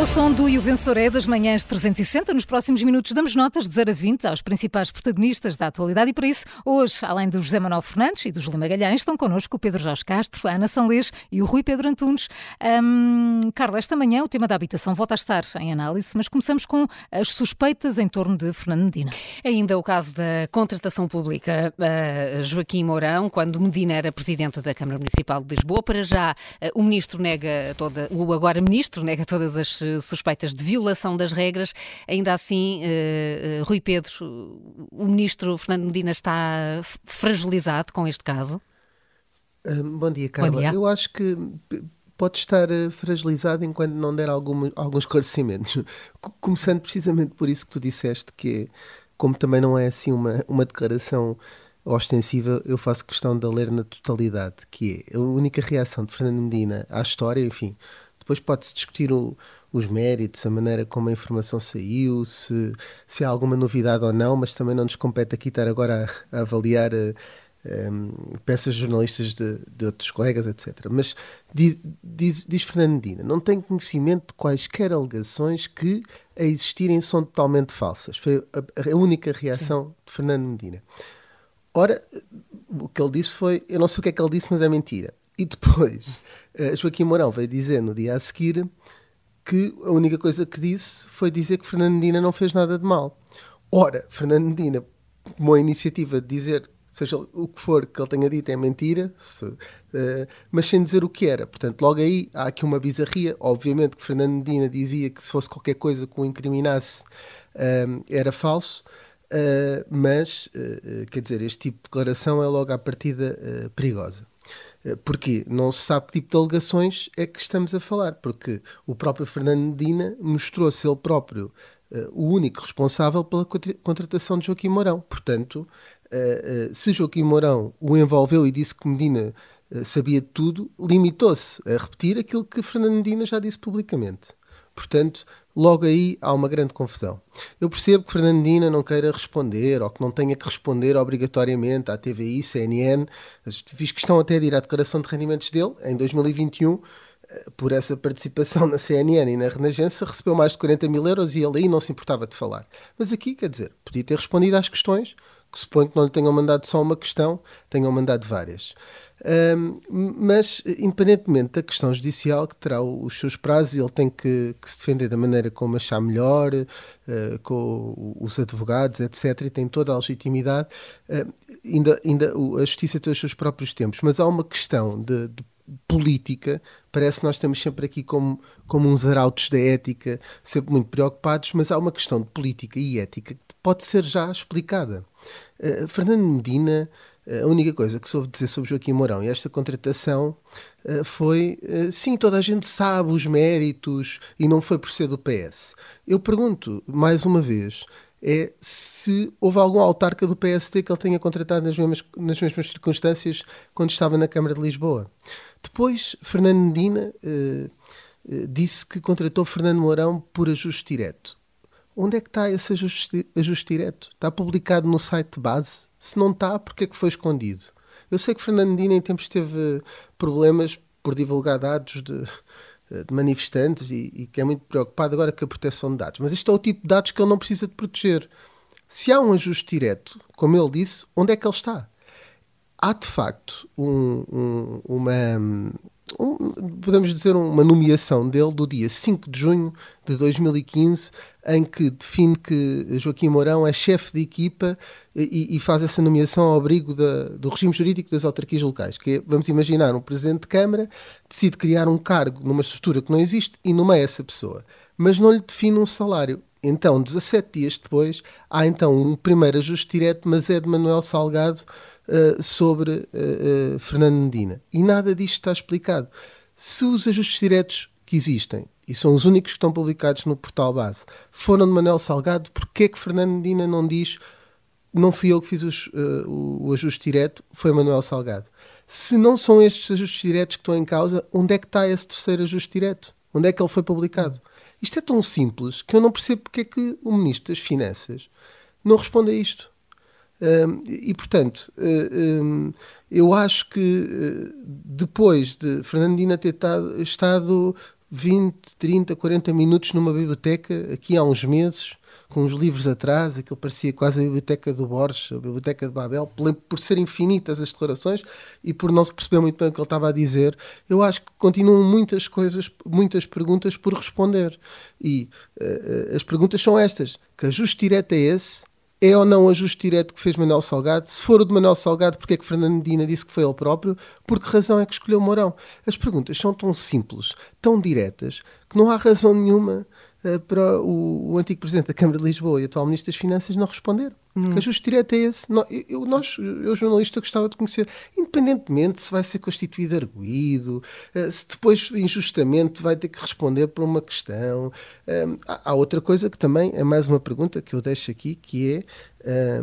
É o som do E o Vencedor é das manhãs 360. Nos próximos minutos damos notas de 0 a 20 aos principais protagonistas da atualidade e para isso, hoje, além do José Manuel Fernandes e do José Magalhães, estão connosco o Pedro Jorge Castro, a Ana Sanlês e o Rui Pedro Antunes. Um, Carla, esta manhã o tema da habitação volta a estar em análise, mas começamos com as suspeitas em torno de Fernando Medina. Ainda o caso da contratação pública uh, Joaquim Mourão, quando Medina era presidente da Câmara Municipal de Lisboa. Para já, uh, o ministro nega toda, o agora ministro nega todas as suspeitas de violação das regras. Ainda assim, uh, uh, Rui Pedro, o ministro Fernando Medina está fragilizado com este caso? bom dia, Carla. Bom dia. Eu acho que pode estar eh, fragilizado enquanto não der algum, alguns esclarecimentos. Começando precisamente por isso que tu disseste, que é, como também não é assim uma, uma declaração ostensiva, eu faço questão de ler na totalidade, que é a única reação de Fernando Medina à história, enfim, depois pode-se discutir o, os méritos, a maneira como a informação saiu, se, se há alguma novidade ou não, mas também não nos compete aqui estar agora a, a avaliar um, eh, peças jornalistas de, de, outros colegas, etc. Mas diz, diz, diz Fernando Medina, não tem conhecimento de quaisquer alegações que a existirem são totalmente falsas. Foi a, a única reação Sim. de Fernando Medina. Ora, o que ele disse foi, eu não sei o que é que ele disse, mas é mentira. E depois, uh, Joaquim Mourão veio dizer no dia a seguir que a única coisa que disse foi dizer que Fernando Medina não fez nada de mal. Ora, Fernando Medina tomou a iniciativa de dizer, seja o que for que ele tenha dito é mentira, se, uh, mas sem dizer o que era. Portanto, logo aí há aqui uma bizarria. Obviamente que Fernando Medina dizia que se fosse qualquer coisa que o incriminasse uh, era falso. Uh, mas, quer dizer, este tipo de declaração é logo à partida perigosa. Eh, Porquê? Não se sabe que tipo de alegações é que estamos a falar, porque o próprio Fernando Medina mostrou-se ele próprio uh, o único responsável pela contratação de Joaquim Mourão. Portanto, uh, uh, se Joaquim Mourão o envolveu e disse que Medina sabia de tudo, limitou-se a repetir aquilo que Fernando Medina já disse publicamente. Portanto, logo aí há uma grande confusão. Eu percebo que Fernandina não queira responder ou que não tenha que responder obrigatoriamente à TVI, CNN, fiz questão até de ir à declaração de rendimentos dele em 2021 eh, por essa participação na CNN e na Renascença, recebeu mais de 40 mil euros e ele aí não se importava de falar. Mas aqui, quer dizer, podia ter respondido às questões, que suponho que não lhe tenham mandado só uma questão, tenham mandado várias. Um, mas, independentemente da questão judicial, que terá os seus prazos, ele tem que, que se defender da maneira como achar melhor, uh, com os advogados, etc., e tem toda a legitimidade. Uh, ainda, ainda a justiça tem os seus próprios tempos, mas há uma questão de, de política, parece que nós estamos sempre aqui como, como uns arautos da ética, sempre muito preocupados, mas há uma questão de política e ética que pode ser já explicada. Uh, Fernando Medina a única coisa que soube dizer sobre Joaquim Mourão e esta contratação uh, foi: uh, sim, toda a gente sabe os méritos e não foi por ser do PS. Eu pergunto, mais uma vez, é se houve algum autarca do PSD que ele tenha contratado nas mesmas, nas mesmas circunstâncias quando estava na Câmara de Lisboa. Depois, Fernando Medina uh, disse que contratou Fernando Mourão por ajuste direto. Onde é que está esse ajuste, ajuste direto? Está publicado no site de base? Se não está, porque é que foi escondido? Eu sei que Fernando Medina em tempos teve problemas por divulgar dados de, de manifestantes e, e, que é muito preocupado agora com a proteção de dados. Mas este é o tipo de dados que ele não precisa de proteger. Se há um ajuste direto, como ele disse, onde é que ele está? Há de facto um, um, uma, um, podemos dizer, uma nomeação dele do dia 5 de junho de 2015, em que define que Joaquim Mourão é chefe de equipa e, e faz essa nomeação ao abrigo da, do regime jurídico das autarquias locais. Que é, vamos imaginar, um presidente de Câmara decide criar um cargo numa estrutura que não existe e nomeia essa pessoa, mas não lhe define um salário. Então, 17 dias depois, há então um primeiro ajuste direto, mas é de Manuel Salgado uh, sobre uh, Fernando Medina. E nada disto está explicado. Se os ajustes diretos que existem, e são os únicos que estão publicados no portal base, foram de Manuel Salgado, porquê é que Fernando Medina não diz não fui eu que fiz os, o, o ajuste direto, foi Manuel Salgado? Se não são estes ajustes diretos que estão em causa, onde é que está esse terceiro ajuste direto? Onde é que ele foi publicado? Isto é tão simples que eu não percebo porque é que o Ministro das Finanças não responde a isto e, portanto, uh, eu acho que uh, depois de Fernandina ter tado, estado 20, 30, 40 minutos numa biblioteca aqui há uns meses com os livros atrás, aquilo parecia quase a biblioteca do Borges, a biblioteca de Babel, por ser infinitas as declarações e por não se perceber muito bem o que ele estava a dizer, eu acho que continuam muitas coisas, muitas perguntas por responder. E uh, as perguntas são estas: que ajuste direto é esse? É ou não ajuste direto que fez Manuel Salgado? Se for o de Manuel Salgado, porque é que Fernando Medina disse que foi ele próprio? Por que razão é que escolheu Mourão? As perguntas são tão simples, tão diretas, que não há razão nenhuma eh, para o, o, antigo Presidente da Câmara de Lisboa e atual Ministro das Finanças não responder. Hum. Porque ajuste direto é esse. Eu, nós, eu, jornalista, gostava de conhecer, independentemente se vai ser constituído arguído, eh, se depois, injustamente, vai ter que responder por uma questão. Eh, há outra coisa que também é mais uma pergunta que eu deixo aqui, que é,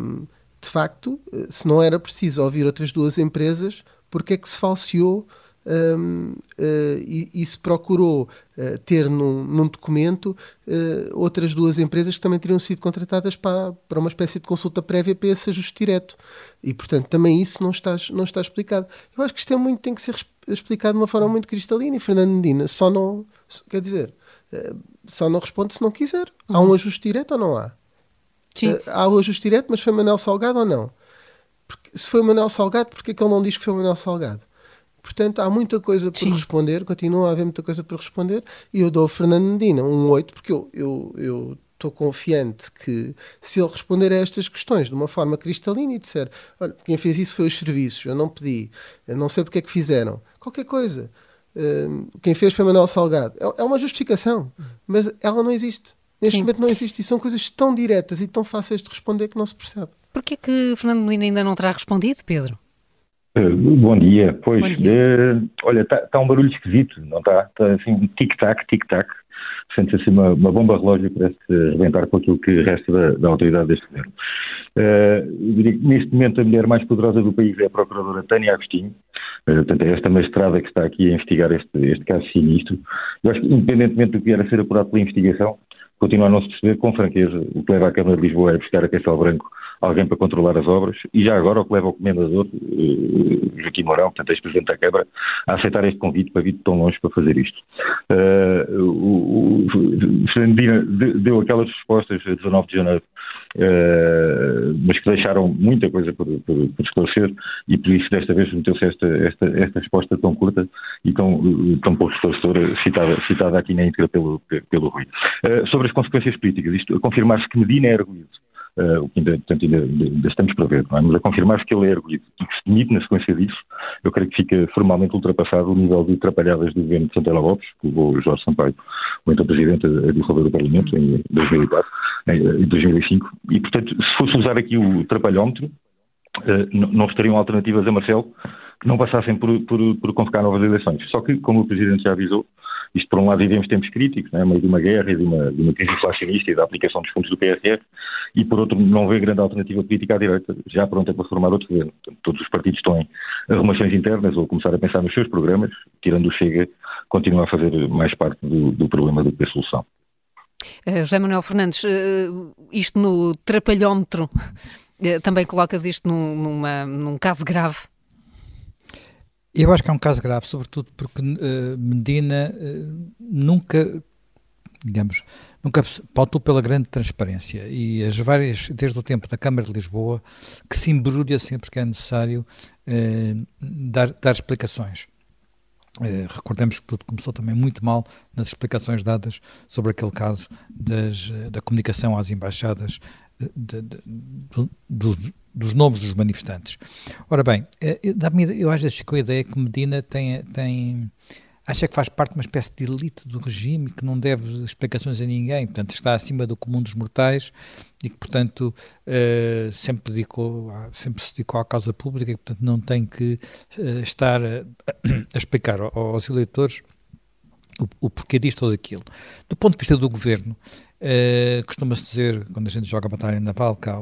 de facto, se não era preciso ouvir outras duas empresas, porque é que se falseou um, uh, e, e, se procurou uh, ter num, num documento uh, outras duas empresas que também teriam sido contratadas para, para uma espécie de consulta prévia para esse ajuste direto. E, portanto, também isso não está, não está explicado. Eu acho que isto é muito, tem que ser explicado de uma forma muito cristalina e Fernando Medina só não, quer dizer, só não responde se não quiser. Há um uhum. ajuste direto ou não há? Sim. há o ajuste direto, mas foi Manuel Salgado ou não? Porque, se foi Manuel Salgado, porquê que ele não diz que foi Manuel Salgado? Portanto, há muita coisa por Sim. responder, continua a haver muita coisa por responder, e eu dou ao Fernando Medina um 8, porque eu, eu, eu estou confiante que se ele responder a estas questões de uma forma cristalina e disser, olha, quem fez isso foi os serviços, eu não pedi, eu não sei porque é que fizeram, qualquer coisa. Uh, quem fez foi Manuel Salgado. É, é, uma justificação, mas ela não existe. Neste Sim. momento não existe. E são coisas tão diretas e tão fáceis de responder que não se percebe. Porquê é que Fernando Medina ainda não terá respondido, Pedro? Eh, bom dia, pois, Bom dia. Uh, olha, está tá um barulho esquisito, não está? Está assim, tic-tac, tic-tac, sente-se assim uma, uma bomba relógio que parece rebentar com aquilo que resta da, da autoridade deste governo. Uh, neste momento a mulher mais poderosa do país é a procuradora Tânia Agostinho, uh, portanto é esta magistrada que está aqui a investigar este, este caso sinistro. Eu acho que independentemente do que vier a ser apurado pela investigação, continua a não se perceber com franqueza o que leva a Câmara de Lisboa a buscar a Castelo Branco alguém para controlar as obras e já agora o que leva o comendador, uh, Joaquim Mourão, portanto ex-presidente da Câmara, a aceitar este convite para vir de tão longe para fazer isto. Uh, o, o deu aquelas respostas a 19 de janeiro, uh, mas que deixaram muita coisa por, por, por, esclarecer e por isso desta vez meteu-se esta, esta, esta resposta tão curta e tão, tão pouco esclarecedora citada, citada aqui na íntegra pelo, pelo Rui. sobre as consequências políticas, isto confirmar-se que Medina é arguído o que ainda, portanto, ainda, ainda, estamos para ver, não é? mas a confirmar-se que ele é erguido e que se demite na sequência disso, eu creio que fica formalmente ultrapassado o nível de atrapalhadas do governo de Santana Lopes, que levou Jorge Sampaio, o então Presidente, a dissolver o Parlamento em 2004, em 2005, e portanto, se fosse usar aqui o trapalhómetro, uh, não estariam alternativas a Marcelo que não passassem por, por, por convocar novas eleições. Só que, como o Presidente já avisou, isto, por um lado, vivemos tempos críticos, né, meio de uma guerra de uma, de uma crise inflacionista e da aplicação dos fundos do PRR, e, por outro, não vê grande alternativa política à direita, já pronta para formar outro governo. Portanto, todos os partidos estão em arrumações internas ou começar a pensar nos seus programas, tirando o Chega, continua a fazer mais parte do, do problema do que a solução. Uh, José Manuel Fernandes, uh, isto no trapalhómetro, uh, também colocas isto num, numa, num caso grave? Eu acho que é um caso grave, sobretudo porque uh, Medina uh, nunca, digamos, nunca pautou pela grande transparência e as várias, desde o tempo da Câmara de Lisboa, que se embrulha sempre que é necessário uh, dar, dar explicações. Uh, recordemos que tudo começou também muito mal nas explicações dadas sobre aquele caso das, da comunicação às embaixadas de, de, de, dos nomes dos manifestantes. Ora bem, eh, eu às vezes fico a ideia que Medina tem, tem acha que faz parte de uma espécie de elite do regime que não deve explicações a ninguém, portanto está acima do comum dos mortais e que, portanto, uh, sempre, dedicou, sempre se dedicou à causa pública e, portanto, não tem que uh, estar a, a explicar aos eleitores o, o, porquê disto ou daquilo. Do ponto de vista do governo, uh, costuma-se dizer, quando a gente joga a batalha naval, cá,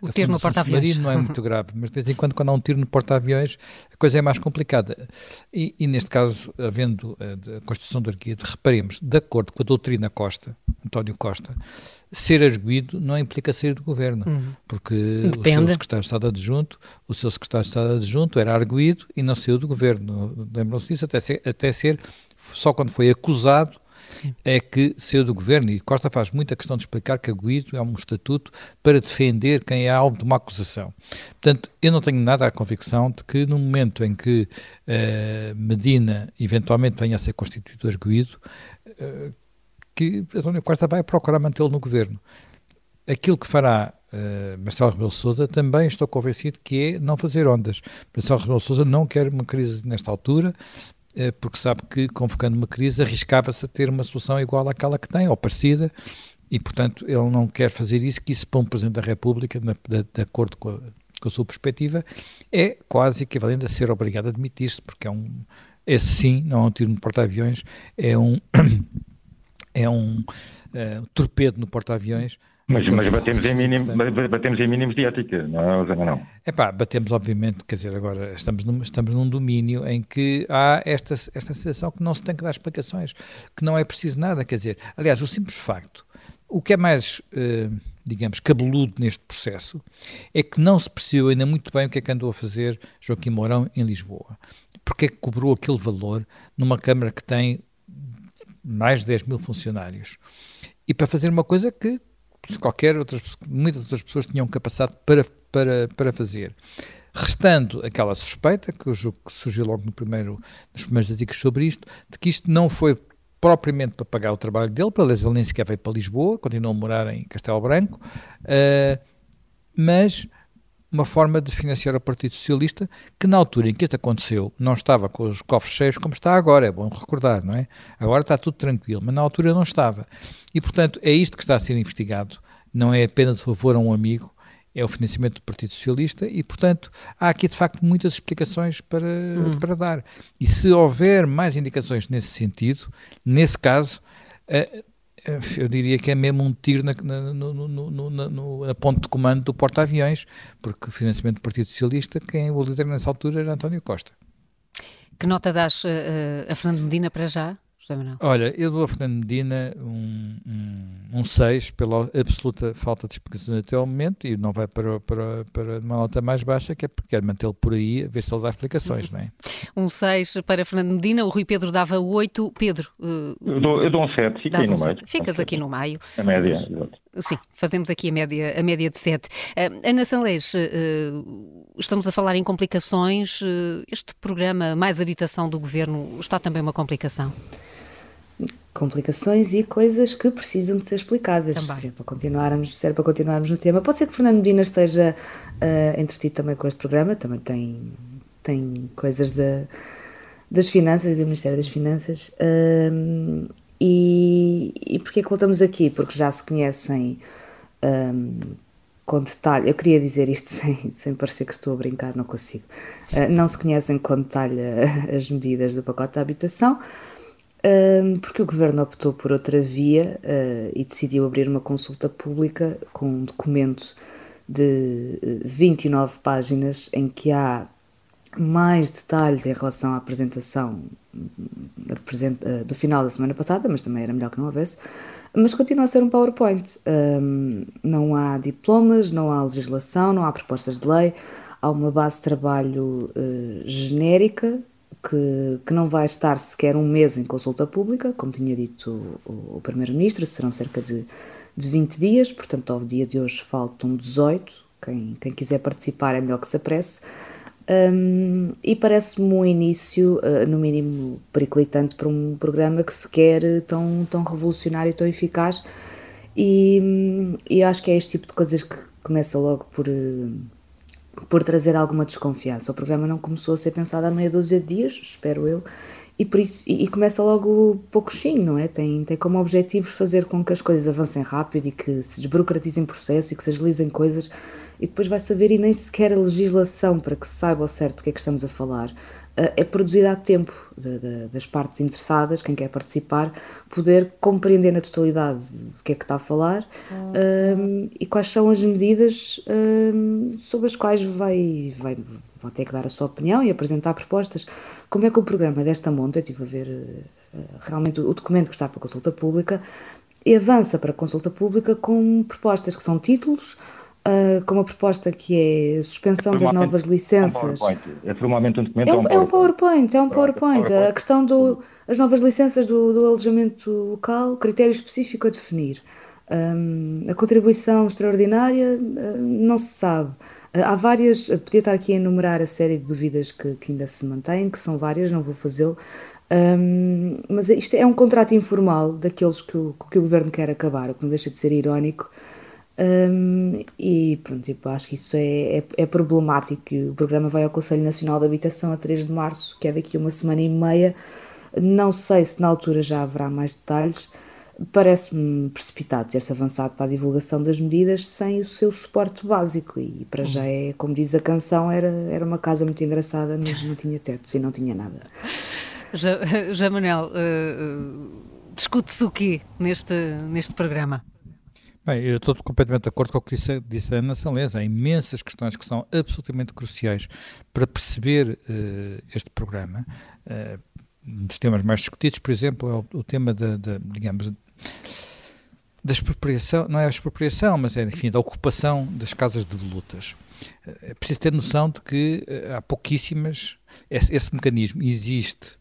o tiro no porta-aviões. não é muito grave, mas de vez em quando, quando há um tiro no porta-aviões, a coisa é mais complicada. E, e neste caso, havendo a, eh, a Constituição do Arguido, reparemos, de acordo com a doutrina Costa, António Costa, ser arguído não implica sair do governo, uhum. porque Depende. o seu secretário de Estado adjunto, o seu secretário de Estado adjunto era arguído e não saiu do governo. Lembram-se disso até ser, até ser só quando foi acusado é que saiu do governo e Costa faz muita questão de explicar que a Guido é um estatuto para defender quem é alvo de uma acusação. Portanto, eu não tenho nada a convicção de que no momento em que uh, Medina eventualmente venha a ser constituído arguído, uh, que António Costa vai procurar mantê-lo no governo. Aquilo que fará uh, Marcelo Rebelo Sousa também estou convencido que é não fazer ondas. Marcelo Rebelo Sousa não quer uma crise nesta altura, eh, porque sabe que, convocando uma crise, arriscava-se a ter uma solução igual àquela que tem, ou parecida, e, portanto, ele não quer fazer isso, que isso para um Presidente da República, na, de, de, acordo com a, com a, sua perspectiva, é quase equivalente a ser obrigado a admitir-se, porque é um, esse sim, não é um tiro no porta-aviões, é um, é um uh, torpedo no porta-aviões, mas, mas batemos, em mínimo, batemos em mínimos de ética, não é, não? É pá, batemos obviamente, quer dizer, agora estamos num, estamos num domínio em que há esta, esta sensação que não se tem que dar explicações, que não é preciso nada, quer dizer, aliás, o simples facto, o que é mais, eh, digamos, cabeludo neste processo, é que não se percebeu ainda muito bem o que é que andou a fazer Joaquim Mourão em Lisboa. Porque é que cobrou aquele valor numa Câmara que tem mais de 10 mil funcionários? E para fazer uma coisa que qualquer outras, muitas outras pessoas tinham capacidade para, para, para fazer. Restando aquela suspeita, que, eu julgo que surgiu logo no primeiro, nos primeiros artigos sobre isto, de que isto não foi propriamente para pagar o trabalho dele, pelo menos ele nem sequer veio para Lisboa, continuou a morar em Castelo Branco, uh, mas uma forma de financiar o Partido Socialista, que na altura em que isto aconteceu não estava com os cofres cheios como está agora, é bom recordar, não é? Agora está tudo tranquilo, mas na altura não estava. E, portanto, é isto que está a ser investigado, não é apenas de favor a um amigo, é o financiamento do Partido Socialista e, portanto, há aqui de facto muitas explicações para, hum. para dar. E se houver mais indicações nesse sentido, nesse caso, uh, eu diria que é mesmo um tiro na, na, no, na ponte de comando do porta-aviões, porque financiamento do Partido Socialista, quem o líder nessa altura era António Costa. Que nota dás uh, a Fernando Medina para já? Olha, eu dou a Fernando Medina um 6 um, um pela absoluta falta de explicações até ao momento e não vai para, para, para uma nota mais baixa, que é porque quer mantê-lo por aí a ver se ele dá explicações, não é? Um 6 para Fernando Medina, o Rui Pedro dava 8. Pedro. Uh, eu, dou, eu dou um 7, fica aí no um meio. Ficas aqui no meio. A média, exato. Sim, fazemos aqui a média, a média de 7. Uh, Ana Sanlês, uh, estamos a falar em complicações. Uh, este programa Mais Habitação do Governo está também uma complicação? Complicações e coisas que precisam de ser explicadas. Se é, para continuarmos, se é para continuarmos no tema. Pode ser que Fernando Medina esteja uh, entretido também com este programa, também tem, tem coisas da, das finanças e do Ministério das Finanças. Uh, e, e porquê que voltamos aqui? Porque já se conhecem um, com detalhe, eu queria dizer isto sem, sem parecer que estou a brincar, não consigo. Uh, não se conhecem com detalhe as medidas do pacote da habitação porque o governo optou por outra via uh, e decidiu abrir uma consulta pública com um documento de 29 eh, páginas em que há mais detalhes em relação à apresentação eh, do final da semana passada, mas também era melhor que não houvesse, mas continua a ser um PowerPoint. Não há diplomas, não há legislação, não há propostas de lei, há uma base de trabalho genérica que, que não vai estar sequer um mês em consulta pública, como tinha dito o, o Primeiro-Ministro, serão cerca de, de 20 dias, portanto, ao dia de hoje faltam 18. Quem, quem quiser participar é melhor que se apresse. Um, e parece-me um início, uh, no mínimo, periclitante para um programa que se quer tão, tão revolucionário e tão eficaz. E, e acho que é este tipo de coisas que começa logo por. Uh, por trazer alguma desconfiança. O programa não começou a ser pensado há meia dúzia de dias, espero eu, e por isso e, começa logo pouquinho, não é? Tem, tem como objetivo fazer com que as coisas avancem rápido e que se desburocratizem processos e que se agilizem coisas e depois vai saber e nem sequer a legislação para que se saiba ao certo o que é que estamos a falar é produzida a tempo de, de, das partes interessadas, quem quer participar, poder compreender na totalidade do que é que está a falar um, ehm, e quais são as medidas um, ehm, sobre as quais vai, vai, vai ter que dar a sua opinião e apresentar propostas. Como é que o programa desta monta, eu estive a ver uh, realmente o, o documento que está para consulta pública, e avança para a consulta pública com propostas que são títulos, uh, com uma proposta que é suspensão das novas licenças. É formalmente um documento? É um, é um PowerPoint, é um PowerPoint. PowerPoint. A questão das novas licenças do, do alojamento local, critério específico a definir. Um, a contribuição extraordinária uh, não se sabe. Uh, há várias, podia estar aqui a enumerar a série de dúvidas que, que ainda se mantêm, que são várias, não vou fazê-lo, um, mas isto é um contrato informal daqueles que o, que o governo quer acabar, o que não deixa de ser irónico. Um, e pronto, tipo, acho que isso é, é, é, problemático. O programa vai ao Conselho Nacional de Habitação a 3 de março, que é daqui a uma semana e meia. Não sei se na altura já haverá mais detalhes. Parece-me precipitado ter-se avançado para a divulgação das medidas sem o seu suporte básico. E para já é, como diz a canção, era, era uma casa muito engraçada, mas não tinha teto e não tinha nada. Já, já uh, discute-se o quê neste, neste programa? Bem, eu estou completamente de acordo com o que disse, disse a Ana Salles. Há imensas questões que são absolutamente cruciais para perceber uh, este programa. Uh, um dos temas mais discutidos, por exemplo, é o, o tema da, digamos, da expropriação, não é a expropriação, mas é, enfim, da ocupação das casas de volutas. É preciso ter noção de que há pouquíssimas, esse, esse mecanismo existe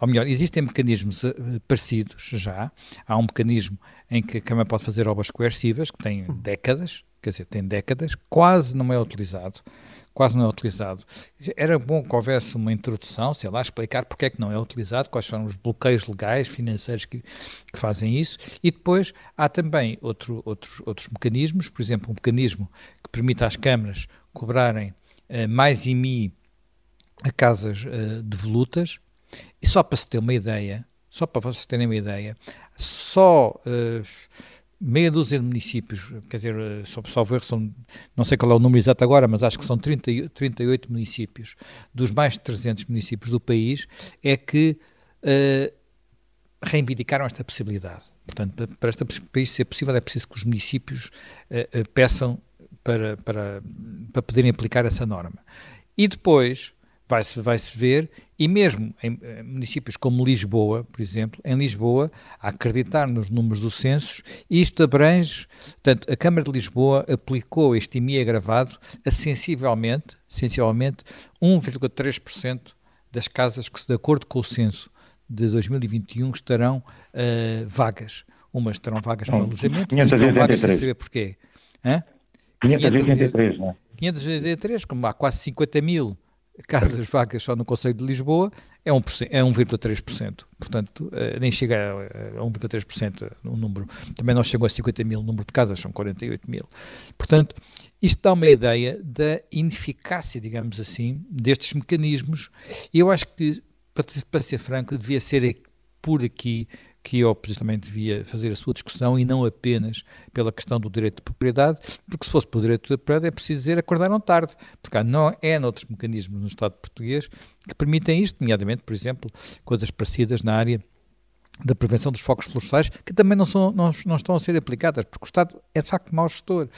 ou melhor, existem mecanismos uh, parecidos já. Há um mecanismo em que a Câmara pode fazer obras coercivas, que tem décadas, quer dizer, tem décadas, quase não é utilizado. Quase não é utilizado. Era bom que houvesse uma introdução, sei lá, explicar porque é que não é utilizado, quais são os bloqueios legais, financeiros que, que fazem isso. E depois há também outro, outros, outros mecanismos, por exemplo, um mecanismo que permite às câmaras cobrarem uh, mais IMI a casas uh, de volutas, e só para se ter uma ideia, só para vocês terem uma ideia, só uh, meia dúzia de municípios, quer dizer, uh, só, ver, são, não sei qual é o número exato agora, mas acho que são 30, 38 municípios, dos mais de 300 municípios do país, é que uh, reivindicaram esta possibilidade. Portanto, para este país ser possível é preciso que os municípios uh, peçam para, para, para poderem aplicar essa norma. E depois vai-se vai -se ver, e mesmo em, em, municípios como Lisboa, por exemplo, em Lisboa, a acreditar nos números do censo, isto abrange, portanto, a Câmara de Lisboa aplicou este IMI agravado a sensivelmente, sensivelmente 1,3% das casas que, de acordo com o censo de 2021, estarão uh, vagas. Umas estarão vagas para alojamento, outras estarão vagas sem saber porquê. Hã? 583, não é? 583, como há quase 50 mil casas vagas só no Conselho de Lisboa é 1%, é 1,3%. Portanto, eh, nem chega a 1,3% o número. Também não chegou a 50 mil o número de casas, são 48 mil. Portanto, isto dá uma ideia da ineficácia, digamos assim, destes mecanismos. E eu acho que, para ser franco, devia ser por aqui que a oposição também devia fazer a sua discussão e não apenas pela questão do direito de propriedade, porque se fosse pelo direito de propriedade é preciso dizer acordaram tarde, porque há, não é noutros mecanismos no Estado português que permitem isto, nomeadamente, por exemplo, coisas parecidas na área da prevenção dos focos florestais, que também não, são, não, não estão a ser aplicadas, porque o Estado é de facto mau gestor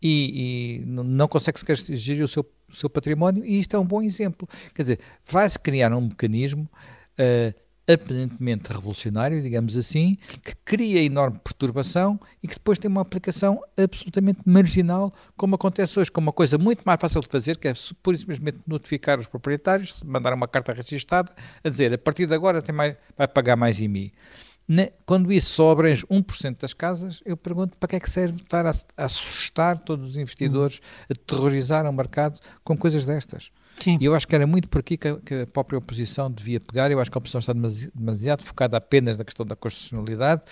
e, e não consegue sequer gerir o seu, o seu património, e isto é um bom exemplo. Quer dizer, vai-se criar um mecanismo uh, aparentemente revolucionário, digamos assim, que cria enorme perturbação e que depois tem uma aplicação absolutamente marginal, como acontece hoje, com uma coisa muito mais fácil de fazer, que é por isso mesmo notificar os proprietários, mandar uma carta registada a dizer a partir de agora tem mais, vai pagar mais IMI. Quando isso só abrange 1% das casas, eu pergunto para que é que serve estar a, a assustar todos os investidores, a terrorizar o mercado com coisas destas. Sim. E eu acho que era muito por aqui que a, que a, própria oposição devia pegar. Eu acho que a oposição está demasiado, focada apenas na questão da constitucionalidade.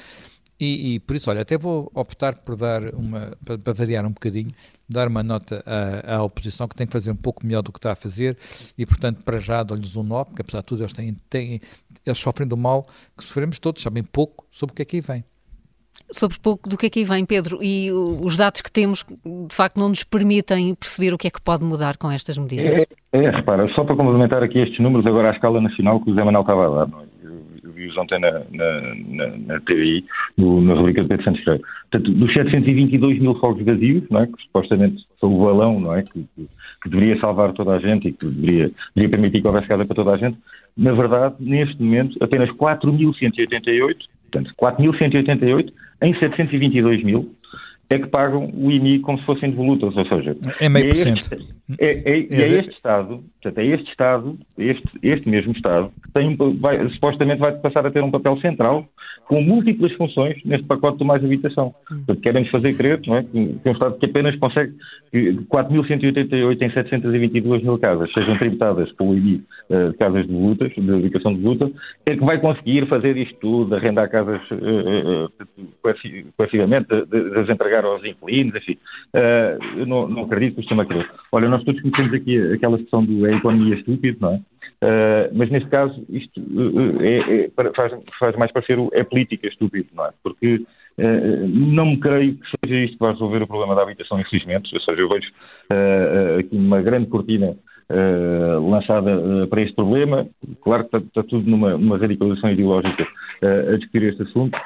E, e, por isso, olha, até vou optar por dar uma, para, para variar um bocadinho, dar uma nota à, à, oposição que tem que fazer um pouco melhor do que está a fazer e, portanto, para já dou-lhes um nó, porque apesar de tudo eles, têm, têm, eles sofrem do mal que sofremos todos, sabem pouco sobre o que é que aí vem sobre pouco do que é que aí vem, Pedro, e os dados que temos, de facto, não nos permitem perceber o que é que pode mudar com estas medidas. É, é repara, só para complementar aqui estes números, agora à escala nacional que o Zé Manuel estava a dar, é? eu, eu vi-os ontem na, na, na, na TVI, no, na rubrica de Pedro Santos Freire. Portanto, dos 722 mil fogos vazios, não é, que supostamente são o balão, não é, que, que, que, deveria salvar toda a gente e que deveria, deveria permitir que houvesse casa para toda a gente, na verdade, neste momento, apenas 4.188, portanto, 4.188 em 722 mil é que pagam o IMI como se fossem devolutas, ou seja... É meio por cento. É, é, é, é este Estado, portanto, é este Estado, este, este mesmo Estado, que tem, vai, supostamente vai passar a ter um papel central com múltiplas funções neste pacote de mais habitação. Portanto, querem-nos fazer crer não é, que, é um Estado que apenas consegue que 4.188 em 722 mil casas sejam tributadas pelo IMI uh, de casas de lutas, de habitação de luta, é que vai conseguir fazer isto tudo, arrendar casas uh, uh, coercivamente, de, de as entregar aos inquilinos, enfim. Uh, eu não, não acredito que o sistema cresça. Olha, nós todos conhecemos aqui aquela expressão do é economia estúpido, não é? Uh, mas neste caso isto uh, é, é, faz, faz, mais parecer é política estúpido, não é? Porque uh, não me creio que seja isto que vai resolver o problema da habitação, infelizmente. Ou seja, eu vejo aqui uma grande cortina uh, lançada uh, para este problema. Claro que está, está tudo numa, numa, radicalização ideológica uh, a discutir este assunto,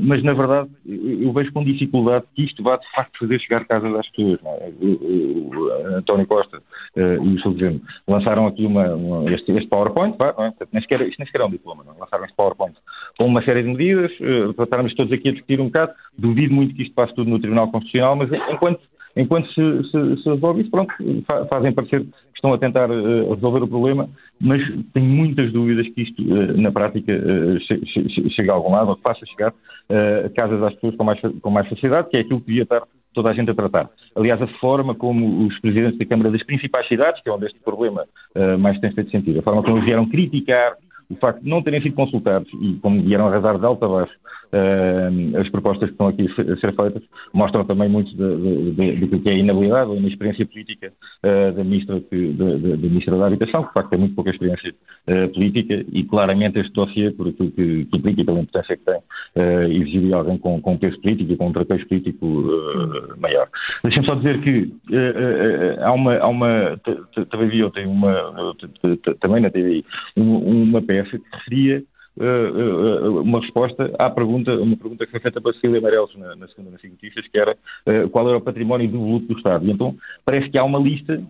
mas na verdade eu vejo com dificuldade que isto vá de facto fazer chegar casas às pessoas. É? O, o, António Costa e o seu governo lançaram aqui uma, uma, este, este, PowerPoint, vá, não é? nem sequer, isto nem sequer é um diploma, não? É? lançaram este PowerPoint com uma série de medidas, para estarmos todos aqui a discutir um bocado. Duvido muito que isto passe tudo no Tribunal Constitucional, mas enquanto enquanto se, se, se resolve isso, pronto, fazem parecer que estão a tentar uh, resolver o problema, mas tenho muitas dúvidas que isto, uh, na prática, uh, chegue, a algum lado, ou que faça chegar casas às pessoas com mais, com mais facilidade, que é aquilo que devia estar toda a gente a tratar. Aliás, a forma como os presidentes da Câmara das principais cidades, que é onde este problema mais tem feito sentido, a forma como eles vieram criticar o facto de não terem sido consultados e como vieram arrasar de alto a baixo uh, as propostas que estão aqui a ser feitas, mostram também muito do que é a inabilidade ou a inexperiência política uh, da, ministra que, da, da, ministra da Habitação, que de facto tem muito pouca experiência uh, política e claramente este dossiê, por aquilo que, que implica e pela importância que tem, uh, exigiria alguém com, com peso político e com um traquejo político maior. Deixem-me só dizer que há uma, há uma também vi ontem também na TVI, uma peça que referia uh, uh, uma resposta à pergunta, uma pergunta que foi feita para Cecília Amarelos na, na segunda nas notícias, que era qual era o património do voluto do Estado. E então parece que há uma lista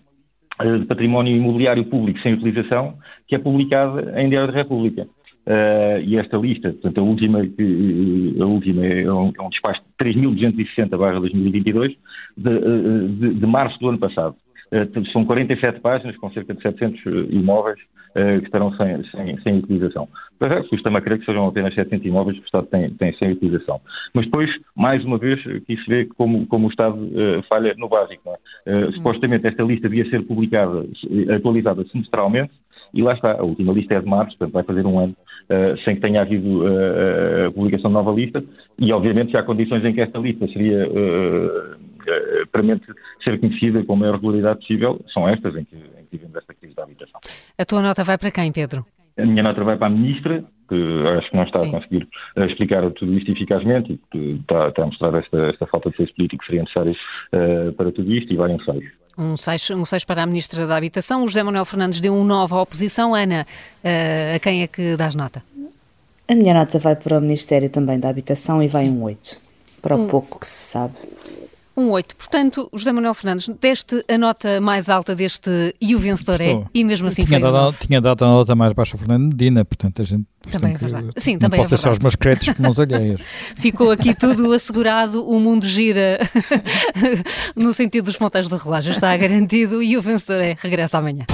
de património imobiliário público sem utilização que é publicada em Diário da República. Uh, e esta lista, portanto, a última, a última é um, é um despacho de 3.260-2022, de, de, de março do ano passado. Uh, são 47 páginas, com cerca de 700 imóveis uh, que estarão sem, sem, sem utilização. Custa-me a crer que sejam apenas 700 imóveis que o Estado tem, tem sem utilização. Mas depois, mais uma vez, aqui se vê como, como o Estado uh, falha no básico. É? Uh, supostamente esta lista devia ser publicada, atualizada semestralmente, e lá está, a última lista é de março, portanto vai fazer um ano uh, sem que tenha havido a publicação de nova lista, e obviamente se há condições em que esta lista seria uh, permanente ser conhecida com a maior regularidade possível, são estas em que, em que vivemos esta crise da habitação. A tua nota vai para quem, Pedro? A minha nota vai para a Ministra, que acho que não está Sim. a conseguir explicar tudo isto eficazmente e que está, está a mostrar esta, esta falta de senso político que seria necessário uh, para tudo isto e vai em ensaios. Um 6 um seis para a Ministra da Habitação. O José Manuel Fernandes deu um 9 à oposição. Ana, uh, a quem é que dás nota? A minha nota vai para o Ministério também da Habitação e vai um 8, para o um, pouco que se sabe. Um 8. Portanto, José Manuel Fernandes, deste a nota mais alta deste e o vencedor é, e mesmo assim tinha foi dado, Tinha dado a nota mais baixa a Fernando Medina, portanto a gente também é verdade. Sim, não também posso é deixar os meus créditos com mãos alheias. Ficou aqui tudo assegurado, o mundo gira no sentido dos ponteiros do relógio, está garantido e o vencedor é regressa amanhã.